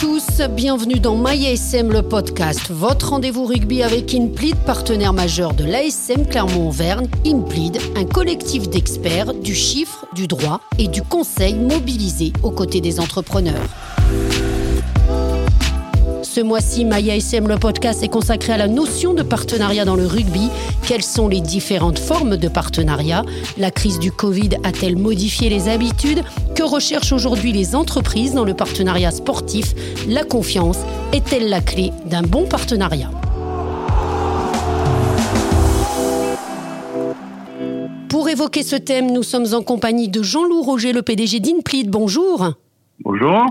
tous, bienvenue dans MyASM le podcast, votre rendez-vous rugby avec Inplead, partenaire majeur de l'ASM Clermont-Auvergne. Inplead, un collectif d'experts du chiffre, du droit et du conseil mobilisé aux côtés des entrepreneurs. Ce mois-ci, Maya SM, le podcast, est consacré à la notion de partenariat dans le rugby. Quelles sont les différentes formes de partenariat? La crise du Covid a-t-elle modifié les habitudes? Que recherchent aujourd'hui les entreprises dans le partenariat sportif? La confiance est-elle la clé d'un bon partenariat? Pour évoquer ce thème, nous sommes en compagnie de Jean-Loup Roger, le PDG d'Inplead. Bonjour. Bonjour.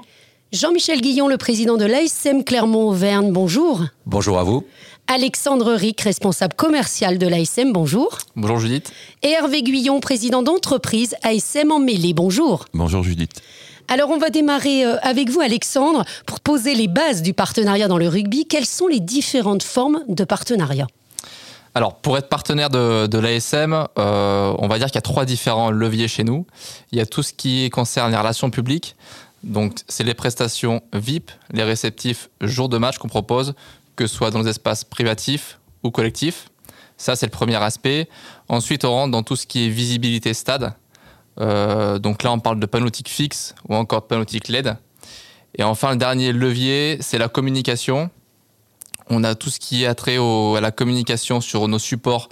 Jean-Michel Guillon, le président de l'ASM Clermont-Auvergne, bonjour. Bonjour à vous. Alexandre Ric, responsable commercial de l'ASM, bonjour. Bonjour Judith. Et Hervé Guillon, président d'entreprise ASM en mêlée, bonjour. Bonjour Judith. Alors on va démarrer euh, avec vous Alexandre pour poser les bases du partenariat dans le rugby. Quelles sont les différentes formes de partenariat? Alors, pour être partenaire de, l'ASM, euh, on va dire qu'il y a trois différents leviers chez nous. Il y a tout ce qui concerne les relations publiques, donc, c'est les prestations VIP, les réceptifs jour de match qu'on propose, que ce soit dans les espaces privatifs ou collectifs. Ça, c'est le premier aspect. Ensuite, on rentre dans tout ce qui est visibilité stade. Euh, donc là, on parle de panoptique fixe ou encore de panoptique LED. Et enfin, le dernier levier, c'est la communication. On a tout ce qui est attrait à la communication sur nos supports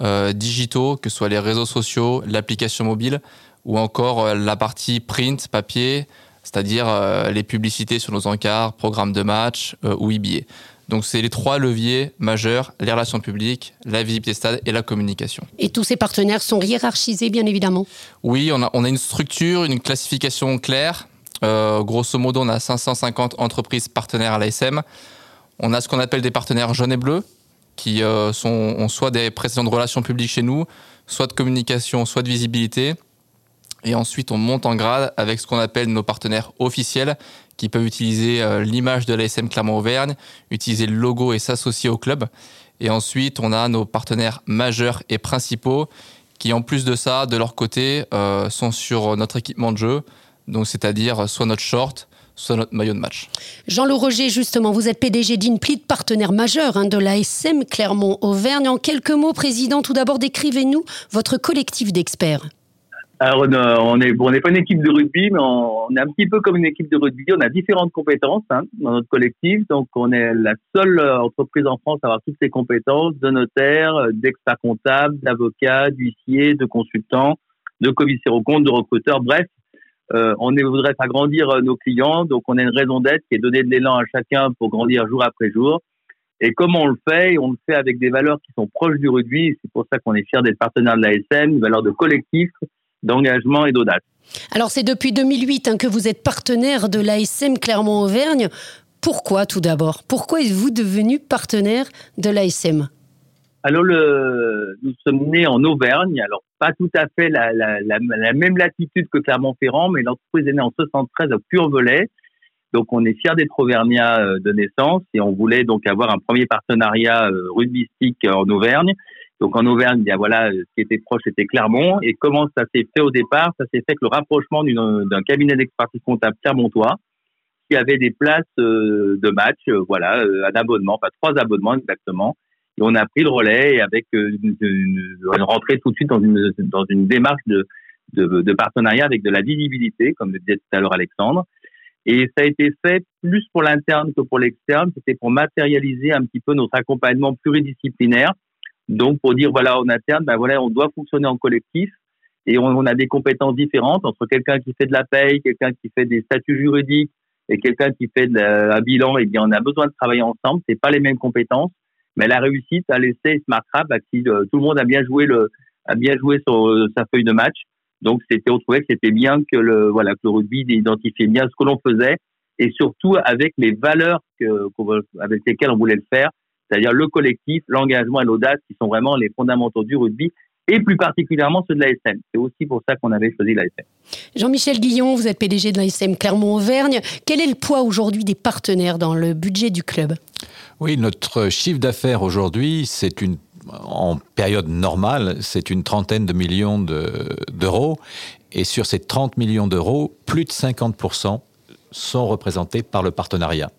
euh, digitaux, que ce soit les réseaux sociaux, l'application mobile, ou encore euh, la partie print, papier, c'est-à-dire euh, les publicités sur nos encarts, programmes de match euh, ou e-billets. Donc c'est les trois leviers majeurs, les relations publiques, la visibilité stade et la communication. Et tous ces partenaires sont hiérarchisés bien évidemment Oui, on a, on a une structure, une classification claire. Euh, grosso modo, on a 550 entreprises partenaires à l'ASM. On a ce qu'on appelle des partenaires jaunes et bleus, qui sont, ont soit des précédents de relations publiques chez nous, soit de communication, soit de visibilité. Et ensuite, on monte en grade avec ce qu'on appelle nos partenaires officiels qui peuvent utiliser euh, l'image de l'ASM Clermont-Auvergne, utiliser le logo et s'associer au club. Et ensuite, on a nos partenaires majeurs et principaux qui, en plus de ça, de leur côté, euh, sont sur notre équipement de jeu, donc c'est-à-dire soit notre short, soit notre maillot de match. Jean-Loup Roger, justement, vous êtes PDG d'Inplit, partenaire majeur hein, de l'ASM Clermont-Auvergne. En quelques mots, Président, tout d'abord, décrivez-nous votre collectif d'experts. Alors, on n'est on pas une équipe de rugby, mais on, est un petit peu comme une équipe de rugby. On a différentes compétences hein, dans notre collectif. Donc, on est la seule euh, entreprise en France à avoir toutes ces compétences de notaire, euh, d'expert comptable, d'avocat, d'huissier, de consultant, de commissaire au compte, de recruteur. Bref, euh, on voudrait faire grandir euh, nos clients. Donc, on a une raison d'être qui est donner de l'élan à chacun pour grandir jour après jour. Et comment on le fait On le fait avec des valeurs qui sont proches du rugby. C'est pour ça qu'on est fiers d'être partenaire de l'ASM, une valeur de collectif, d'engagement et d'audace. Alors c'est depuis 2008 hein, que vous êtes partenaire de l'ASM Clermont-Auvergne. Pourquoi tout d'abord? Pourquoi êtes-vous devenu partenaire de l'ASM alors, le, nous sommes nés en Auvergne, alors pas tout à fait la, la, la, même latitude que Clermont-Ferrand, mais l'entreprise est née en 73 à Purvelay. Donc, on est fiers d'être auvergnat euh, de naissance et on voulait donc avoir un premier partenariat euh, rugbystique en Auvergne. Donc en Auvergne, bien voilà, ce qui était proche c'était Clermont. Et comment ça s'est fait au départ? Ça s'est fait avec le rapprochement d'un cabinet d'expertise comptable clermontois qui avait des places euh, de match, euh, voilà, euh, un abonnement, enfin trois abonnements exactement. Et on a pris le relais avec une, une, rentrée tout de suite dans une, démarche de partenariat avec de la visibilité, comme le disait tout à l'heure Alexandre. Et ça a été fait plus pour l'interne que pour l'externe. C'était pour matérialiser un petit peu notre accompagnement pluridisciplinaire donc, pour dire, voilà, en interne, ben voilà, on doit fonctionner en collectif et on, a des compétences différentes entre quelqu'un qui fait de la paye, quelqu'un qui fait des statuts juridiques et quelqu'un qui fait un bilan. Eh bien, on a besoin de travailler ensemble. C'est pas les mêmes compétences, mais la réussite à laisser Smart Rap, si euh, tout le monde a bien joué le, a bien joué sur euh, sa feuille de match. Donc, c'était, on trouvait que c'était bien que le, voilà, que le rugby identifiait bien ce que l'on faisait et surtout avec les valeurs que, avec lesquelles on voulait le faire c'est-à-dire le collectif, l'engagement et l'audace qui sont vraiment les fondamentaux du rugby et plus particulièrement ceux de l'ASM. C'est aussi pour ça qu'on avait choisi l'ASM. Jean-Michel Guillon, vous êtes PDG de l'ASM Clermont-Auvergne. Quel est le poids aujourd'hui des partenaires dans le budget du club? Oui, notre chiffre d'affaires aujourd'hui, c'est une en période normale, c'est une trentaine de millions d'euros. et sur ces 30 millions d'euros, plus de 50% sont représentés par le partenariat.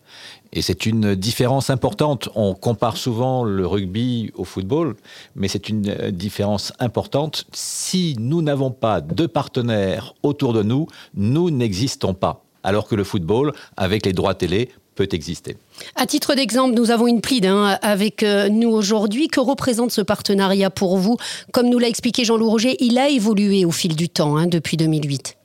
Et c'est une différence importante. On compare souvent le rugby au football, mais c'est une euh, différence importante. Si nous n'avons pas de partenaires autour de nous, nous n'existons pas. Alors que le football, avec les droits télé, peut exister. À titre d'exemple, nous avons une plide hein, avec euh, nous aujourd'hui. Que représente ce partenariat pour vous? Comme nous l'a expliqué Jean-Loup Roger, il a évolué au fil du temps, hein, depuis 2008.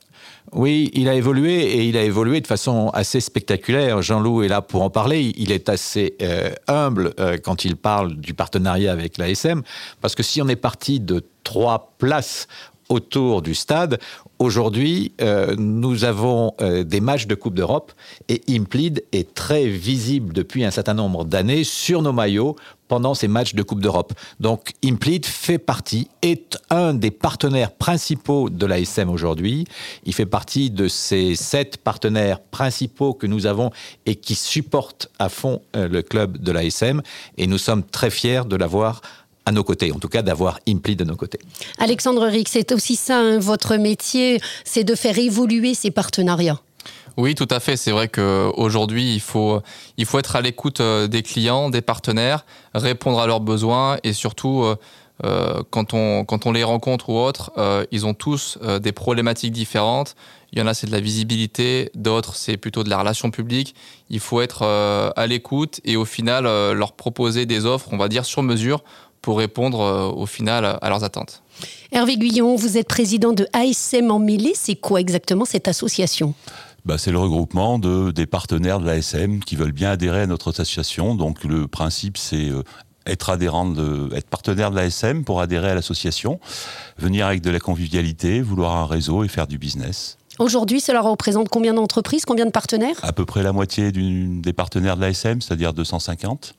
Oui, il a évolué et il a évolué de façon assez spectaculaire. Jean-Loup est là pour en parler. Il est assez euh, humble euh, quand il parle du partenariat avec l'ASM, parce que si on est parti de trois places autour du stade. Aujourd'hui, euh, nous avons des matchs de Coupe d'Europe et Implid est très visible depuis un certain nombre d'années sur nos maillots pendant ces matchs de Coupe d'Europe. Donc Implid fait partie, est un des partenaires principaux de l'ASM aujourd'hui. Il fait partie de ces sept partenaires principaux que nous avons et qui supportent à fond euh, le club de l'ASM et nous sommes très fiers de l'avoir à nos côtés, en tout cas d'avoir Impli de nos côtés. Alexandre Rick, c'est aussi ça, hein, votre métier, c'est de faire évoluer ces partenariats. Oui, tout à fait. C'est vrai qu'aujourd'hui, il faut, il faut être à l'écoute euh, des clients, des partenaires, répondre à leurs besoins et surtout, euh, euh, quand, on, quand on les rencontre ou autres, ils ont tous des problématiques différentes. Il y en a, c'est de la visibilité, d'autres, c'est plutôt de la relation publique. Il faut être à l'écoute et au final, leur proposer des offres, on va dire, sur mesure pour répondre au final à leurs attentes. Hervé Guyon, vous êtes président de ASM en Mêlée. C'est quoi exactement cette association? Bah, c'est le regroupement de, des partenaires de l'ASM qui veulent bien adhérer à notre association. Donc le principe, c'est euh, être adhérent, de, être partenaire de l'ASM pour adhérer à l'association, venir avec de la convivialité, vouloir un réseau et faire du business. Aujourd'hui, cela représente combien d'entreprises, combien de partenaires? À peu près la moitié des partenaires de l'ASM, c'est-à-dire 250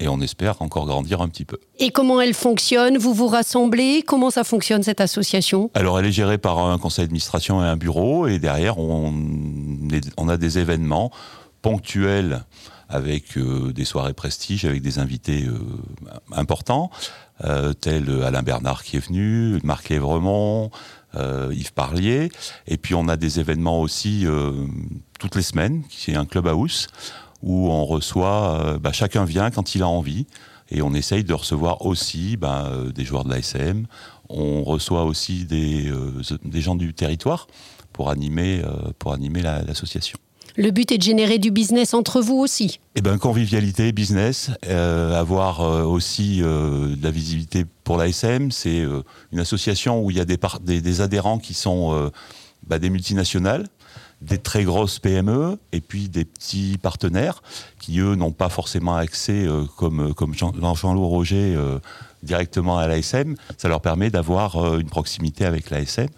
et on espère encore grandir un petit peu. Et comment elle fonctionne? Vous vous rassemblez? Comment ça fonctionne cette association? Alors elle est gérée par un conseil d'administration et un bureau. Et derrière on, on a des événements ponctuels avec euh, des soirées prestige, avec des invités euh, importants, euh, tels Alain Bernard qui est venu, Marc Lévremont, Yves Parlier, et puis on a des événements aussi toutes les semaines, qui est un club house où on reçoit, euh, bah, chacun vient quand il a envie, et on essaye de recevoir aussi bah, euh, des joueurs de l'ASM, on reçoit aussi des, euh, des, gens du territoire pour animer, pour animer l'association. le but est de générer du business entre vous aussi. Eh ben convivialité, business, avoir aussi de la visibilité pour l'ASM. C'est une association où il y a des, des, des adhérents qui sont bah, des multinationales des très grosses PME et puis des petits partenaires qui, eux, n'ont pas forcément accès, euh, comme, comme Jean-Loup Roger, euh, directement à l'ASM. Ça leur permet d'avoir euh, une proximité avec l'ASM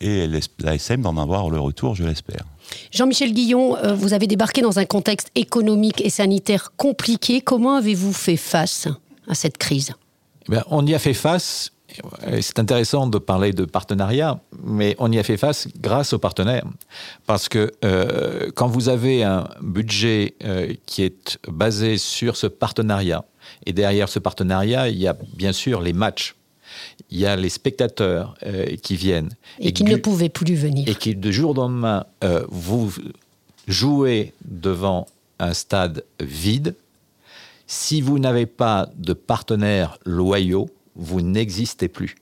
et l'ASM d'en avoir le retour, je l'espère. Jean-Michel Guillon, vous avez débarqué dans un contexte économique et sanitaire compliqué. Comment avez-vous fait face à cette crise? Eh On y a fait face c'est intéressant de parler de partenariat, mais on y a fait face grâce aux partenaires. Parce que euh, quand vous avez un budget euh, qui est basé sur ce partenariat, et derrière ce partenariat, il y a bien sûr les matchs, il y a les spectateurs euh, qui viennent. Et, qui ne pouvaient plus venir. Et qui, de jour au lendemain, vous jouez devant un stade vide. Si vous n'avez pas de partenaires loyaux, vous n'existez plus.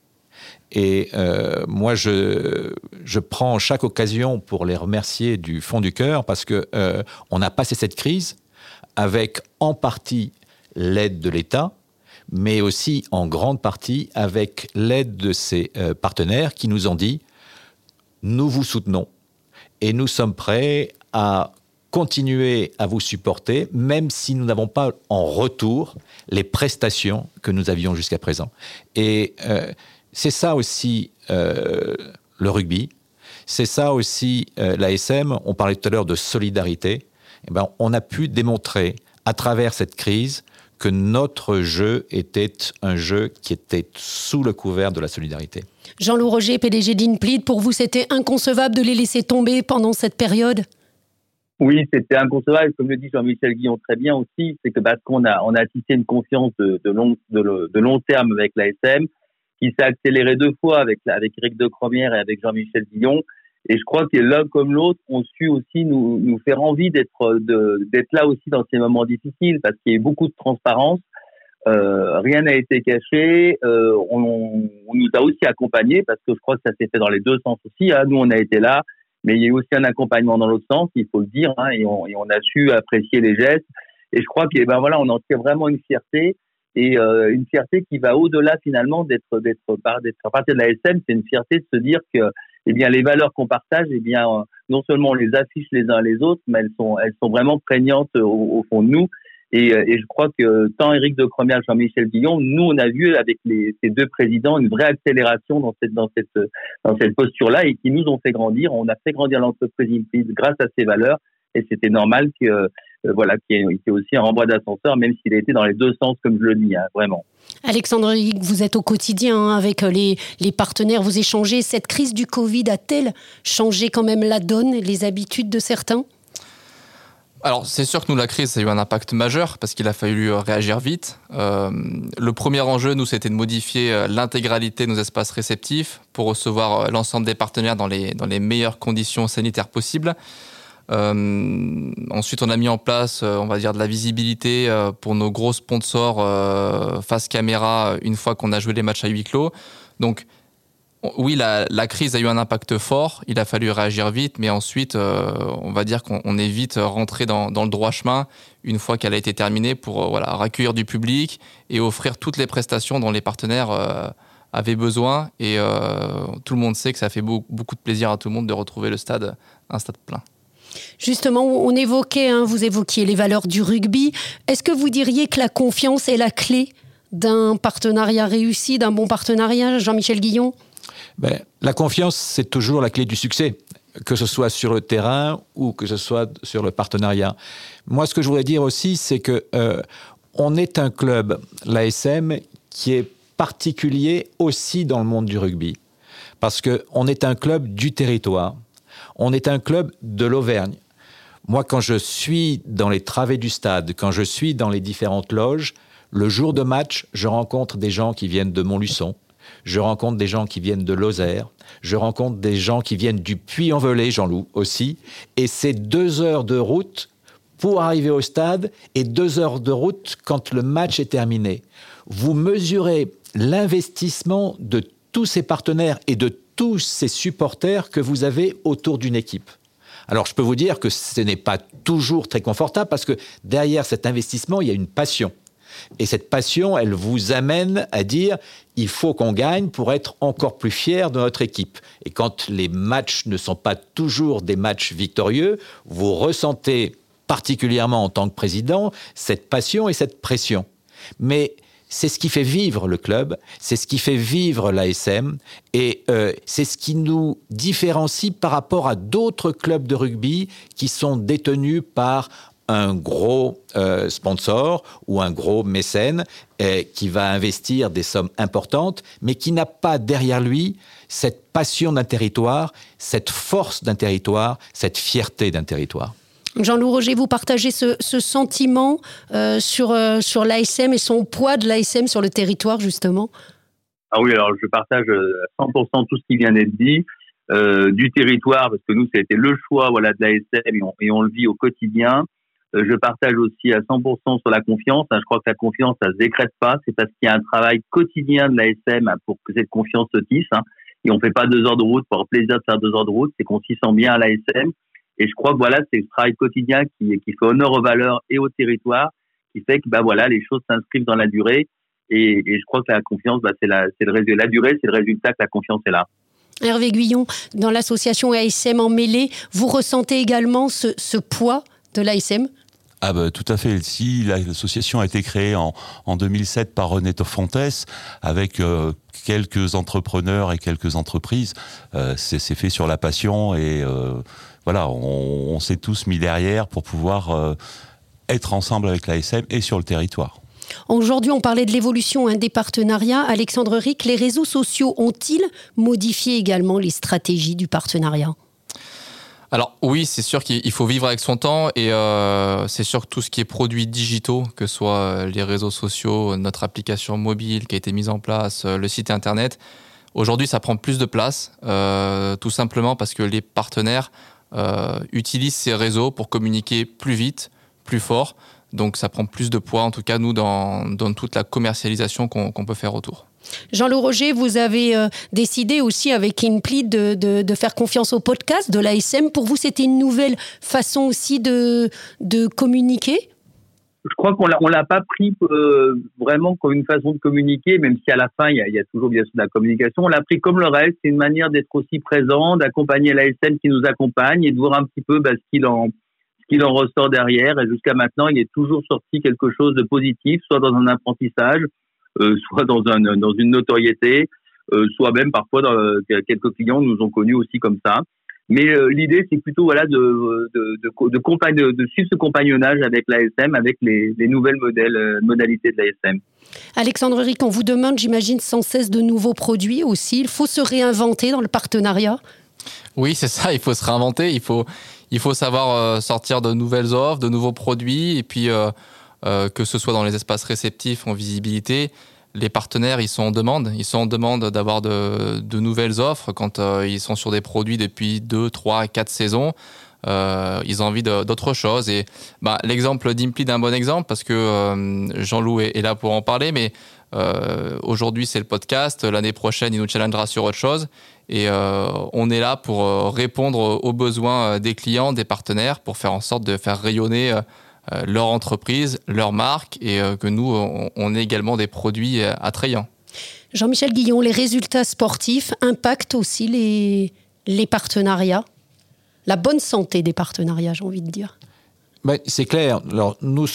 Et euh, moi, je, je, prends chaque occasion pour les remercier du fond du cœur parce que euh, on a passé cette crise avec en partie l'aide de l'État, mais aussi en grande partie avec l'aide de ses euh, partenaires qui nous ont dit nous vous soutenons et nous sommes prêts à continuer à vous supporter, même si nous n'avons pas en retour les prestations que nous avions jusqu'à présent. Et euh, c'est ça aussi euh, le rugby, c'est ça aussi euh, l'ASM. On parlait tout à l'heure de solidarité. Eh ben, on a pu démontrer à travers cette crise que notre jeu était un jeu qui était sous le couvert de la solidarité. Jean-Loup Roger, PDG d'Inplid, pour vous, c'était inconcevable de les laisser tomber pendant cette période? Oui, c'était inconcevable, comme le dit Jean-Michel Guillon très bien aussi, c'est que parce qu'on a, on a tissé une confiance de, de, long, de, de long terme avec l'ASM, qui s'est accélérée deux fois avec, avec Eric de Cromière et avec Jean-Michel Guillon, Et je crois que l'un comme l'autre ont su aussi nous, nous faire envie d'être d'être là aussi dans ces moments difficiles parce qu'il y a beaucoup de transparence. Euh, rien n'a été caché. Euh, on, on, nous a aussi accompagnés parce que je crois que ça s'est fait dans les deux sens aussi. Hein. Nous, on a été là, mais il y a eu aussi un accompagnement dans l'autre sens, il faut le dire, hein, et, on, et, on, a su apprécier les gestes. Et je crois que ben voilà, on en tire vraiment une fierté et euh, une fierté qui va au-delà finalement d'être d'être d'être à partir de la SM. C'est une fierté de se dire que eh bien les valeurs qu'on partage, eh bien non seulement on les affiche les uns les autres, mais elles sont elles sont vraiment prégnantes au, au fond de nous. Et, euh, et, je crois que tant Éric de Cromière, Jean-Michel Guillon, nous, on a vu avec ces deux présidents une vraie accélération dans cette, posture-là et qui nous ont fait grandir. On a fait grandir l'entreprise grâce à ces valeurs et c'était normal que, euh, voilà, qu'il y ait aussi un renvoi d'ascenseur, même s'il a été dans les deux sens, comme je le dis, hein, vraiment. Alexandre, vous êtes au quotidien hein, avec les, les, partenaires, vous échangez. Cette crise du Covid a-t-elle changé quand même la donne, les habitudes de certains? Alors, c'est sûr que nous, la crise, a eu un impact majeur parce qu'il a fallu euh, réagir vite. Euh, le premier enjeu, nous, c'était de modifier euh, l'intégralité de nos espaces réceptifs pour recevoir l'ensemble des partenaires dans les, meilleures conditions sanitaires possibles. Ensuite, on a mis en place, on va dire, de la visibilité pour nos gros sponsors face caméra une fois qu'on a joué les matchs à huis clos. Donc, oui, la, crise a eu un impact fort, il a fallu réagir vite, mais ensuite, euh, on va dire qu'on est vite rentré dans, le droit chemin une fois qu'elle a été terminée pour euh, voilà, du public et offrir toutes les prestations dont les partenaires euh, avaient besoin. Et euh, tout le monde sait que ça fait beaucoup, beaucoup, de plaisir à tout le monde de retrouver le stade, un stade plein. Justement, on évoquait, hein, vous évoquiez les valeurs du rugby. Est-ce que vous diriez que la confiance est la clé d'un partenariat réussi, d'un bon partenariat, Jean-Michel Guillon? Ben, la confiance, c'est toujours la clé du succès, que ce soit sur le terrain ou que ce soit sur le partenariat. Moi, ce que je voudrais dire aussi, c'est que euh, on est un club, l'ASM, qui est particulier aussi dans le monde du rugby, parce que on est un club du territoire, on est un club de l'Auvergne. Moi, quand je suis dans les travées du stade, quand je suis dans les différentes loges, le jour de match, je rencontre des gens qui viennent de Montluçon, je rencontre des gens qui viennent de Lozère, je rencontre des gens qui viennent du Puy-en-Velay, Jean-Loup aussi, et c'est deux heures de route pour arriver au stade et deux heures de route quand le match est terminé. Vous mesurez l'investissement de tous ces partenaires et de tous ces supporters que vous avez autour d'une équipe. Alors je peux vous dire que ce n'est pas toujours très confortable parce que derrière cet investissement, il y a une passion. Et cette passion, elle vous amène à dire il faut qu'on gagne pour être encore plus fier de notre équipe. Et quand les matchs ne sont pas toujours des matchs victorieux, vous ressentez particulièrement en tant que président cette passion et cette pression. Mais c'est ce qui fait vivre le club, c'est ce qui fait vivre l'ASM, et euh, c'est ce qui nous différencie par rapport à d'autres clubs de rugby qui sont détenus par un gros euh, sponsor ou un gros mécène euh, qui va investir des sommes importantes, mais qui n'a pas derrière lui cette passion d'un territoire, cette force d'un territoire, cette fierté d'un territoire. Jean-Loup Roger, vous partagez ce, ce sentiment euh, sur, euh, sur l'ASM et son poids de l'ASM sur le territoire, justement? Ah oui, alors je partage à 100% tout ce qui vient d'être dit. Euh, du territoire, parce que nous, ça a été le choix voilà, de l'ASM et on, et on le vit au quotidien. Euh, je partage aussi à 100% sur la confiance. Hein, je crois que la confiance, ça se décrète pas. C'est parce qu'il y a un travail quotidien de l'ASM pour que cette confiance se tisse. Hein. Et on fait pas deux heures de route pour avoir plaisir de faire deux heures de route. C'est qu'on s'y sent bien à l'ASM. Et je crois que voilà, c'est ce travail quotidien qui, fait honneur aux valeurs et au territoire, qui fait que bah voilà, les choses s'inscrivent dans la durée. Et, je crois que la confiance, bah, c'est la, le. La durée, c'est le résultat que la confiance est là. Hervé Guyon, dans l'association ASM en mêlée, vous ressentez également ce poids de l'ASM ah bah, tout à fait. Si l'association a été créée en, en 2007 par René Fontes, avec euh, quelques entrepreneurs et quelques entreprises, euh, c'est fait sur la passion et euh, voilà, on, on s'est tous mis derrière pour pouvoir être ensemble avec l'ASM et sur le territoire. Aujourd'hui, on parlait de l'évolution hein, des partenariats. Alexandre Rick, les réseaux sociaux ont-ils modifié également les stratégies du partenariat? Alors oui, c'est sûr qu'il faut vivre avec son temps et euh, c'est sûr que tout ce qui est produits digitaux, que ce soit les réseaux sociaux, notre application mobile qui a été mise en place, le site internet, Aujourd'hui, ça prend plus de place, tout simplement parce que les partenaires utilisent ces réseaux pour communiquer plus vite, plus fort. Donc ça prend plus de poids, en tout cas, nous, dans toute la commercialisation qu'on peut faire autour. Jean-Loup Roger, vous avez euh, décidé aussi avec Inpli de, faire confiance au podcast de l'ASM. Pour vous, c'était une nouvelle façon aussi de, communiquer? Je crois qu'on l'a, l'a pas pris euh, vraiment comme une façon de communiquer, même si à la fin il y a, toujours bien sûr de la communication. On l'a pris comme le reste, c'est une manière d'être aussi présent, d'accompagner l'ASM qui nous accompagne et de voir un petit peu bah, ce qu'il en ressort derrière. Et jusqu'à maintenant, il est toujours sorti quelque chose de positif, soit dans un apprentissage, soit dans, un, dans une notoriété, euh, soit même parfois dans, euh, quelques clients nous ont connus aussi comme ça. Mais l'idée, c'est plutôt voilà de de, de, de, de, suivre ce compagnonnage avec l'ASM, avec les, les nouvelles modèles, modalités de l'ASM. Alexandre Rick, on vous demande, j'imagine, sans cesse de nouveaux produits aussi. Il faut se réinventer dans le partenariat Oui, c'est ça, il faut se réinventer. Il faut, il faut savoir sortir de nouvelles offres, de nouveaux produits, et puis euh, que ce soit dans les espaces réceptifs en visibilité, les partenaires, ils sont en demande. Ils sont en demande d'avoir de, nouvelles offres quand euh, ils sont sur des produits depuis 2, 3, 4 saisons. Euh, ils ont envie d'autre chose. Et bah, l'exemple d'Impli est un bon exemple parce que Jean-Loup est, là pour en parler, mais aujourd'hui c'est le podcast. L'année prochaine, il nous challengera sur autre chose. Et on est là pour répondre aux besoins des clients, des partenaires, pour faire en sorte de faire rayonner euh, leur entreprise, leur marque et euh, que nous, on, ait également des produits euh, attrayants. Jean-Michel Guillon, les résultats sportifs impactent aussi les, les partenariats, la bonne santé des partenariats, j'ai envie de dire. Ben, c'est clair. Alors, nous,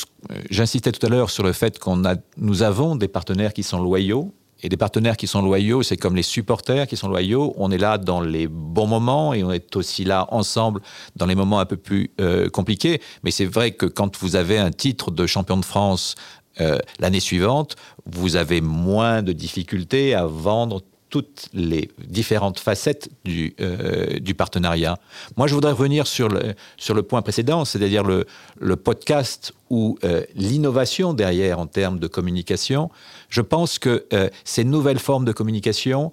j'insistais tout à l'heure sur le fait qu'on a, nous avons des partenaires qui sont loyaux et des partenaires qui sont loyaux, c'est comme les supporters qui sont loyaux. On est là dans les bons moments et on est aussi là ensemble dans les moments un peu plus euh, compliqués. Mais c'est vrai que quand vous avez un titre de champion de France euh, l'année suivante, vous avez moins de difficultés à vendre toutes les différentes facettes du, euh, du partenariat. Moi, je voudrais revenir sur le, sur le point précédent, c'est-à-dire le, le podcast ou euh, l'innovation derrière en termes de communication. Je pense que euh, ces nouvelles formes de communication,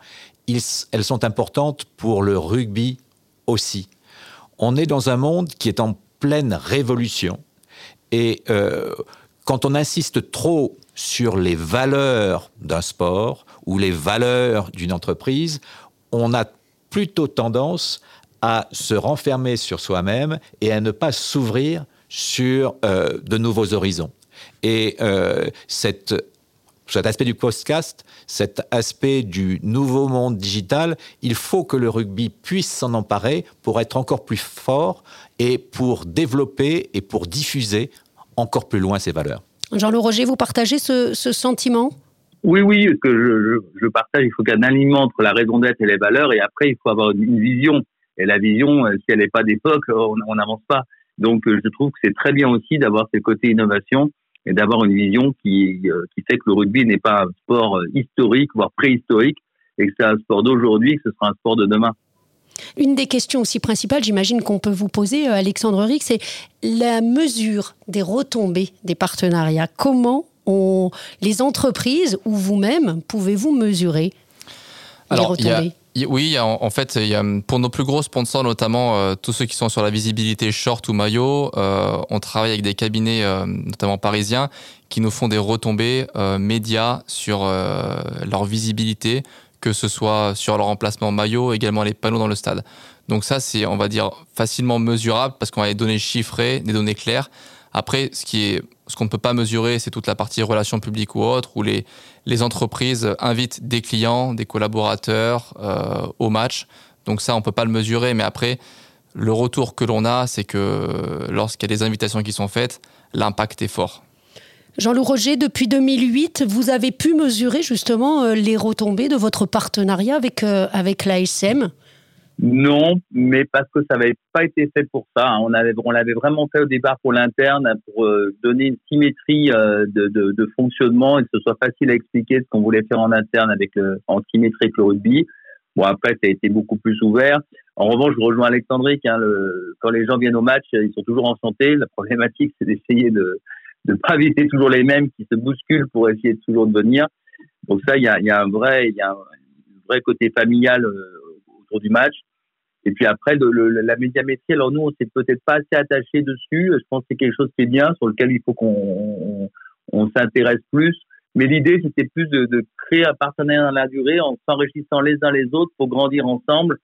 elles sont importantes pour le rugby aussi. On est dans un monde qui est en pleine révolution et quand on insiste trop sur les valeurs d'un sport ou les valeurs d'une entreprise, on a plutôt tendance à se renfermer sur soi-même et à ne pas s'ouvrir sur euh, de nouveaux horizons. Et euh, cet aspect du podcast, cet aspect du nouveau monde digital, il faut que le rugby puisse s'en emparer pour être encore plus fort et pour développer et pour diffuser encore plus loin ces valeurs. Jean-Loup Roger, vous partagez ce, sentiment? Oui, oui, que je, je, partage. Il faut qu'il y ait un alignement entre la raison d'être et les valeurs. Et après, il faut avoir une vision. Et la vision, euh, si elle n'est pas d'époque, on n'avance pas. Donc, euh, je trouve que c'est très bien aussi d'avoir ce côté innovation et d'avoir une vision qui, euh, qui fait que le rugby n'est pas un sport historique, voire préhistorique, et que c'est un sport d'aujourd'hui, que ce sera un sport de demain. Une des questions aussi principales, j'imagine qu'on peut vous poser, euh, Alexandre Rick, c'est la mesure des retombées des partenariats. Comment on, les entreprises ou vous-même pouvez-vous mesurer les retombées? oui, en, fait, y a, pour nos plus gros sponsors, notamment euh, tous ceux qui sont sur la visibilité short ou maillot, euh, on travaille avec des cabinets, notamment parisiens, qui nous font des retombées médias sur leur visibilité, que ce soit sur leur emplacement maillot, également les panneaux dans le stade. Donc ça, c'est, on va dire, facilement mesurable parce qu'on a des données chiffrées, des données claires. Après, ce qui est, ce qu'on ne peut pas mesurer, c'est toute la partie relations publiques ou autres, où les, les entreprises invitent des clients, des collaborateurs euh, au match. Donc ça, on peut pas le mesurer. Mais après, le retour que l'on a, c'est que lorsqu'il y a des invitations qui sont faites, l'impact est fort. Jean-Loup Roger, depuis 2008, vous avez pu mesurer justement euh, les retombées de votre partenariat avec, euh, avec l'ASM? Non, mais parce que ça n'avait pas été fait pour ça. Hein. On, avait, on l'avait vraiment fait au départ pour l'interne, pour euh, donner une symétrie de, de, fonctionnement et que ce soit facile à expliquer ce qu'on voulait faire en interne avec en symétrie avec le rugby. Bon, après, ça a été beaucoup plus ouvert. En revanche, je rejoins Alexandrique. Hein, quand les gens viennent au match, ils sont toujours en santé. La problématique, c'est d'essayer de, de pas éviter toujours les mêmes qui se bousculent pour essayer de toujours de venir. Donc ça, il y a, un vrai, il y a une vrai côté familial autour du match. Et puis après, de, la médiamétrie, alors nous, on s'est peut-être pas assez attaché dessus. Je pense que c'est quelque chose qui est bien, sur lequel il faut qu'on on, s'intéresse plus. Mais l'idée, c'était plus de, créer un partenariat dans la durée en s'enrichissant les uns les autres pour grandir ensemble.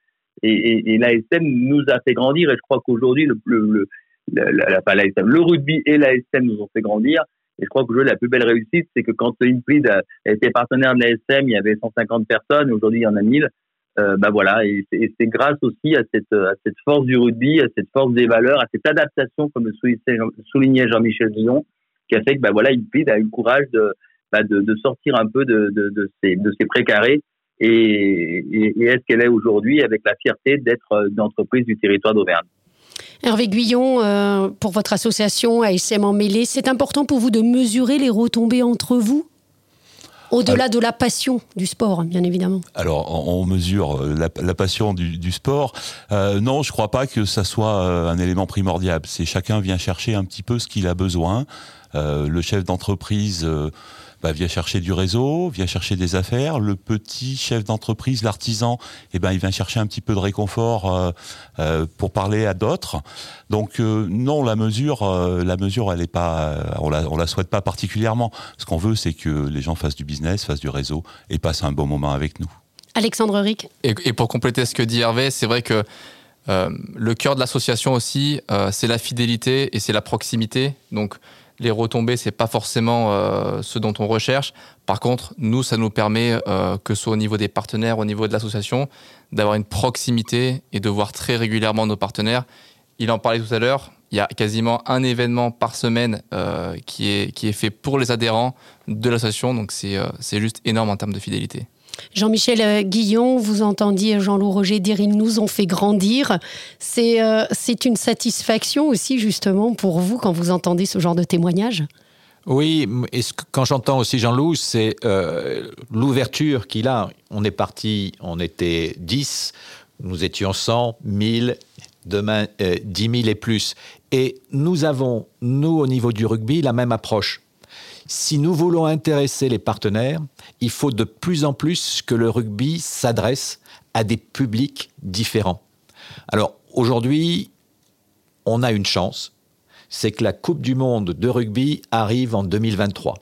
Et, l'ASM nous a fait grandir. Et je crois qu'aujourd'hui, le, le, la, pas l'ASM, le rugby et l'ASM nous ont fait grandir. Et je crois que la plus belle réussite, c'est que quand Implid était partenaire de l'ASM, il y avait 150 personnes. Aujourd'hui, il y en a 1000 euh, bah voilà, et c'est grâce aussi à cette, à cette force du rugby, à cette force des valeurs, à cette adaptation, comme le soulignait Jean-Michel Guillon, qui a fait que bah voilà, il a eu le courage de, bah de, de, sortir un peu de, de, de ces, de ces précarés et, et, est-ce qu'elle est aujourd'hui avec la fierté d'être une entreprise du territoire d'Auvergne? Hervé Guyon, euh, pour votre association ASM en mêlée, c'est important pour vous de mesurer les retombées entre vous au-delà de la passion du sport, bien évidemment. Alors, on mesure euh, la, passion du, sport. Euh, non, je ne crois pas que ça soit un élément primordial. C'est chacun vient chercher un petit peu ce qu'il a besoin. le chef d'entreprise bah, vient chercher du réseau, vient chercher des affaires. Le petit chef d'entreprise, l'artisan, eh ben, il vient chercher un petit peu de réconfort euh, euh, pour parler à d'autres. Donc euh, non, la mesure, la mesure, elle est pas, on la, on la souhaite pas particulièrement. Ce qu'on veut, c'est que les gens fassent du business, fassent du réseau et passent un bon moment avec nous. Alexandre Rick. Et, et pour compléter ce que dit Hervé, c'est vrai que le cœur de l'association aussi, c'est la fidélité et c'est la proximité. Donc les retombées, c'est pas forcément euh, ce dont on recherche. Par contre, nous, ça nous permet, euh, que ce soit au niveau des partenaires, au niveau de l'association, d'avoir une proximité et de voir très régulièrement nos partenaires. Il en parlait tout à l'heure, il y a quasiment un événement par semaine euh, qui, est, qui est fait pour les adhérents de l'association, donc c'est juste énorme en termes de fidélité. Jean-Michel euh, Guillon, vous entendiez Jean-Loup Roger dire ils nous ont fait grandir. Euh, c'est une satisfaction aussi justement pour vous quand vous entendez ce genre de témoignage? Oui, et quand j'entends aussi Jean-Loup, c'est euh, l'ouverture qu'il a. On est parti, on était 10, nous étions 100, 1000, demain 10 000 et plus. Et nous avons, nous, au niveau du rugby, la même approche. Si nous voulons intéresser les partenaires, il faut de plus en plus que le rugby s'adresse à des publics différents. Alors aujourd'hui, on a une chance, c'est que la Coupe du Monde de rugby arrive en 2023.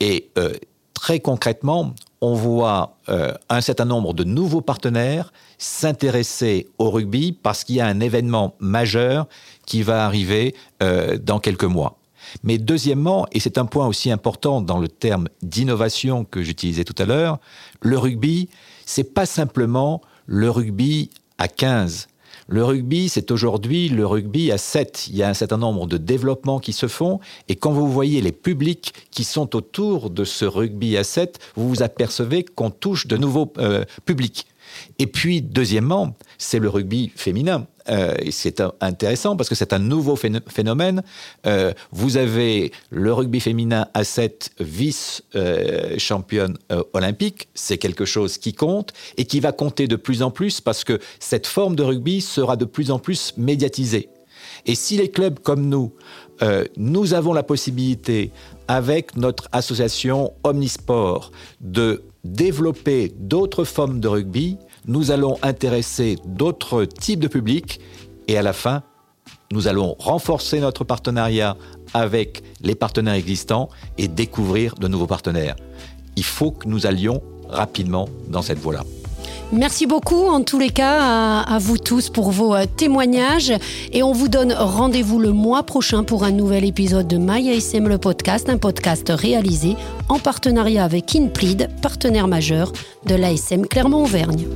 Et euh, très concrètement, on voit euh, un certain nombre de nouveaux partenaires s'intéresser au rugby parce qu'il y a un événement majeur qui va arriver euh, dans quelques mois. Mais deuxièmement, et c'est un point aussi important dans le terme d'innovation que j'utilisais tout à l'heure, le rugby, c'est pas simplement le rugby à 15. Le rugby, c'est aujourd'hui le rugby à 7. Il y a un certain nombre de développements qui se font et quand vous voyez les publics qui sont autour de ce rugby à 7, vous vous apercevez qu'on touche de nouveaux euh, publics. Et puis, deuxièmement, c'est le rugby féminin. Euh, c'est intéressant parce que c'est un nouveau phénomène. Euh, vous avez le rugby féminin à 7 vice-championne euh, olympique. C'est quelque chose qui compte et qui va compter de plus en plus parce que cette forme de rugby sera de plus en plus médiatisée. Et si les clubs comme nous, nous avons la possibilité, avec notre association Omnisport, de développer d'autres formes de rugby, nous allons intéresser d'autres types de publics et à la fin, nous allons renforcer notre partenariat avec les partenaires existants et découvrir de nouveaux partenaires. Il faut que nous allions rapidement dans cette voie-là. Merci beaucoup en tous les cas à, vous tous pour vos euh, témoignages et on vous donne rendez-vous le mois prochain pour un nouvel épisode de MyASM le podcast, un podcast réalisé en partenariat avec InPlead, partenaire majeur de l'ASM Clermont-Auvergne.